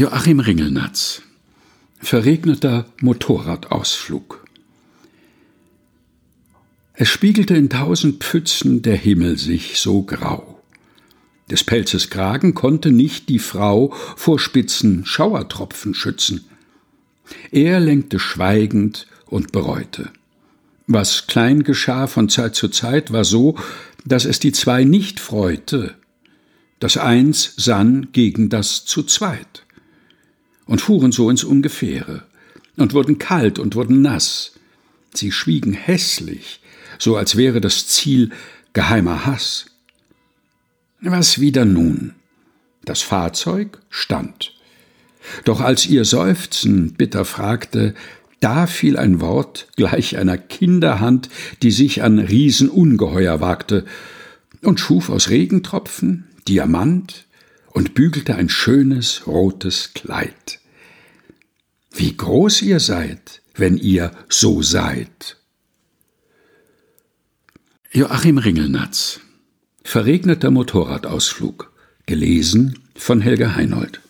Joachim Ringelnatz Verregneter Motorradausflug Es spiegelte in tausend Pfützen der Himmel sich so grau. Des Pelzes Kragen konnte nicht die Frau vor spitzen Schauertropfen schützen. Er lenkte schweigend und bereute. Was klein geschah von Zeit zu Zeit, war so, dass es die zwei nicht freute. Das Eins sann gegen das zu zweit und fuhren so ins Ungefähre und wurden kalt und wurden nass. Sie schwiegen hässlich, so als wäre das Ziel geheimer Hass. Was wieder nun? Das Fahrzeug stand. Doch als ihr Seufzen bitter fragte, da fiel ein Wort gleich einer Kinderhand, die sich an Riesenungeheuer wagte, und schuf aus Regentropfen Diamant und bügelte ein schönes rotes Kleid. Wie groß ihr seid, wenn ihr so seid. Joachim Ringelnatz Verregneter Motorradausflug gelesen von Helga Heinold